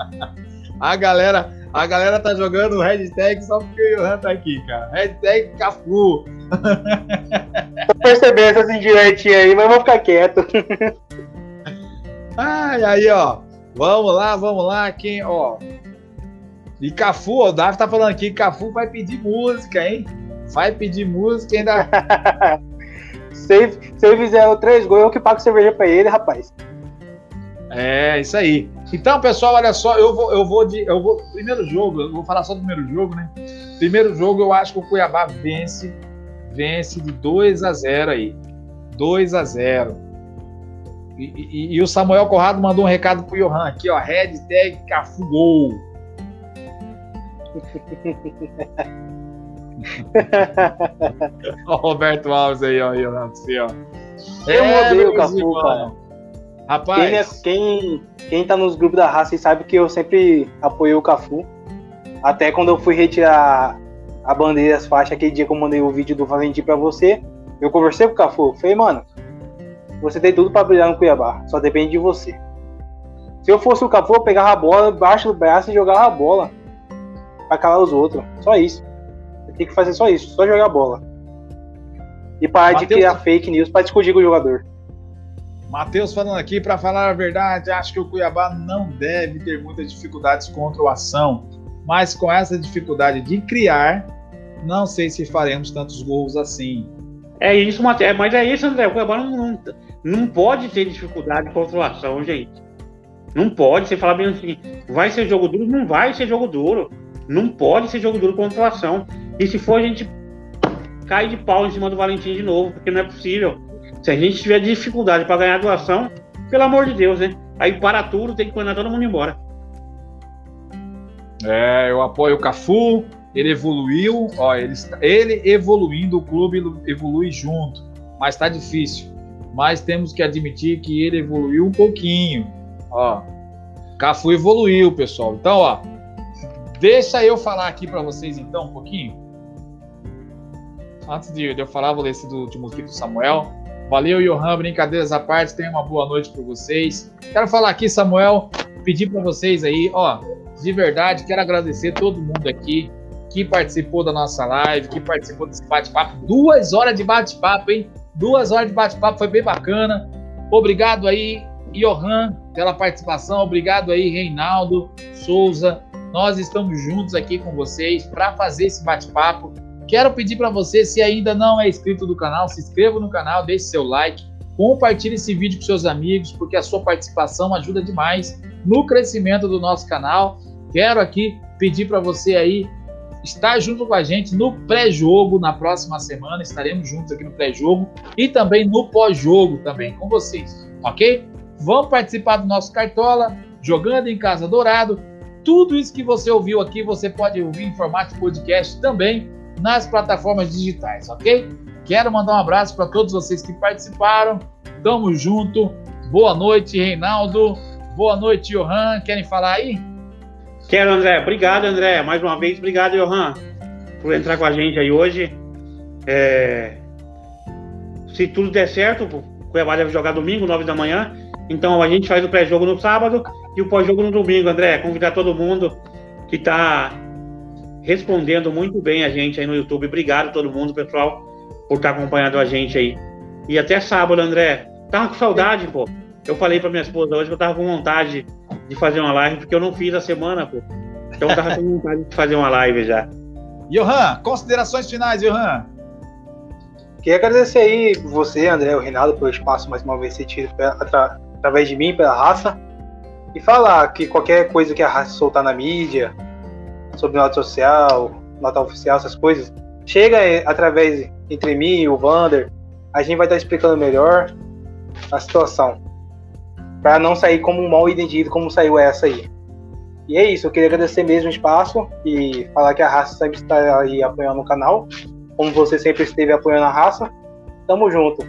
a galera, a galera tá jogando o hashtag só porque o Johan tá aqui, cara. Hashtag Cafu. Tô percebendo essas indiretinhas aí, mas vou ficar quieto. Ai, aí, ó. Vamos lá, vamos lá. Quem, ó. E Cafu, ó, o Davi tá falando aqui, Cafu vai pedir música, hein? Vai pedir música ainda. se, se ele fizer três gols, eu que pago cerveja pra ele, rapaz. É, isso aí. Então, pessoal, olha só, eu vou, eu vou de. Eu vou. Primeiro jogo, eu vou falar só do primeiro jogo, né? Primeiro jogo, eu acho que o Cuiabá vence. Vence de 2 a 0 aí. 2 a 0 e, e, e, o Samuel Corrado mandou um recado pro Johan aqui, ó. Hashtag Cafu Gol. o Roberto Alves aí, ó. Aí, ó, assim, ó. Eu é, odeio o Cafu, cara. Rapaz. Quem, é, quem, quem tá nos grupos da raça sabe que eu sempre apoiei o Cafu. Até quando eu fui retirar a bandeira, as faixas, aquele dia que eu mandei o vídeo do Valentim pra você, eu conversei com o Cafu. Falei, mano, você tem tudo pra brilhar no Cuiabá, só depende de você. Se eu fosse o Cafu, eu pegava a bola embaixo do braço e jogava a bola pra calar os outros. Só isso. Você tem que fazer só isso, só jogar a bola. E parar Mateus... de criar fake news pra discutir com o jogador. Matheus falando aqui, para falar a verdade, acho que o Cuiabá não deve ter muitas dificuldades contra o ação, mas com essa dificuldade de criar, não sei se faremos tantos gols assim. É isso, Matheus, mas é isso, André. O Cuiabá não, não, não pode ter dificuldade contra o ação, gente. Não pode. Você falar bem assim, vai ser jogo duro? Não vai ser jogo duro. Não pode ser jogo duro contra ação. E se for, a gente cai de pau em cima do Valentim de novo, porque não é possível. Se a gente tiver dificuldade para ganhar a doação, pelo amor de Deus, né? Aí para tudo, tem que mandar todo mundo embora. É, eu apoio o Cafu, ele evoluiu, ó, ele, ele evoluindo, o clube evolui junto, mas tá difícil. Mas temos que admitir que ele evoluiu um pouquinho, ó. Cafu evoluiu, pessoal. Então, ó, deixa eu falar aqui para vocês então um pouquinho. Antes de, eu falar, vou ler esse do último do Samuel. Valeu, Johan. Brincadeiras à parte. Tenha uma boa noite para vocês. Quero falar aqui, Samuel, pedir para vocês aí, ó, de verdade, quero agradecer todo mundo aqui que participou da nossa live, que participou desse bate-papo. Duas horas de bate-papo, hein? Duas horas de bate-papo, foi bem bacana. Obrigado aí, Johan, pela participação. Obrigado aí, Reinaldo Souza. Nós estamos juntos aqui com vocês para fazer esse bate-papo Quero pedir para você, se ainda não é inscrito do canal, se inscreva no canal, deixe seu like, compartilhe esse vídeo com seus amigos, porque a sua participação ajuda demais no crescimento do nosso canal. Quero aqui pedir para você aí estar junto com a gente no pré-jogo na próxima semana. Estaremos juntos aqui no pré-jogo e também no pós-jogo também com vocês, ok? Vamos participar do nosso Cartola, jogando em Casa Dourado. Tudo isso que você ouviu aqui, você pode ouvir em formato podcast também nas plataformas digitais, ok? Quero mandar um abraço para todos vocês que participaram. Tamo junto. Boa noite, Reinaldo. Boa noite, Johan. Querem falar aí? Quero, André. Obrigado, André. Mais uma vez, obrigado, Johan, por entrar com a gente aí hoje. É... Se tudo der certo, o Cuiabá deve jogar domingo, 9 da manhã. Então a gente faz o pré-jogo no sábado e o pós-jogo no domingo, André. Convidar todo mundo que está respondendo muito bem a gente aí no YouTube. Obrigado a todo mundo, pessoal, por estar tá acompanhando a gente aí. E até sábado, André. Tava com saudade, pô. Eu falei pra minha esposa hoje que eu tava com vontade de fazer uma live, porque eu não fiz a semana, pô. Então eu tava com vontade de fazer uma live já. Johan, considerações finais, Johan. Queria agradecer aí você, André, o Reinaldo, pelo espaço mais uma vez atra através de mim, pela raça. E falar que qualquer coisa que a raça soltar na mídia, sobre nota social, nota oficial, essas coisas, chega através entre mim e o Vander, a gente vai estar explicando melhor a situação. Para não sair como um mal entendido como saiu essa aí. E é isso, eu queria agradecer mesmo o espaço e falar que a raça sempre está aí apoiando o canal, como você sempre esteve apoiando a raça. Tamo junto.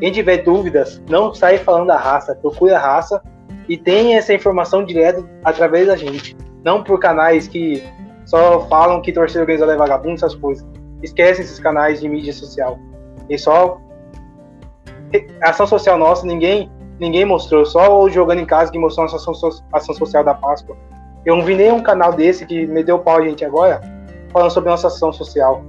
Quem tiver dúvidas, não sai falando da raça, procure a raça e tenha essa informação direta através da gente. Não por canais que só falam que torcida organizada é vagabundo, essas coisas. Esquece esses canais de mídia social. E só ação social nossa, ninguém ninguém mostrou, só o jogando em casa que mostrou a ação, ação social da Páscoa. Eu não vi nenhum canal desse que me deu pau a gente agora falando sobre nossa ação social.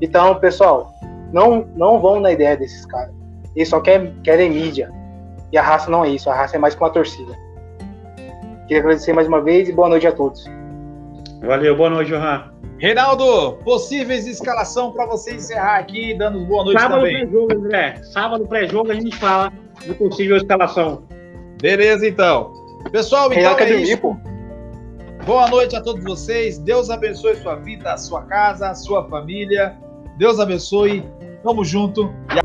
Então, pessoal, não, não vão na ideia desses caras. Eles só querem, querem mídia. E a raça não é isso, a raça é mais que uma torcida. Queria agradecer mais uma vez e boa noite a todos. Valeu, boa noite, Johan. Reinaldo, possíveis escalação para você encerrar aqui, dando boa noite Sábado também. Sábado pré-jogo, André. Sábado pré-jogo a gente fala de possível escalação. Beleza, então. Pessoal, então é isso. Pô. Boa noite a todos vocês. Deus abençoe sua vida, sua casa, sua família. Deus abençoe. Tamo junto. E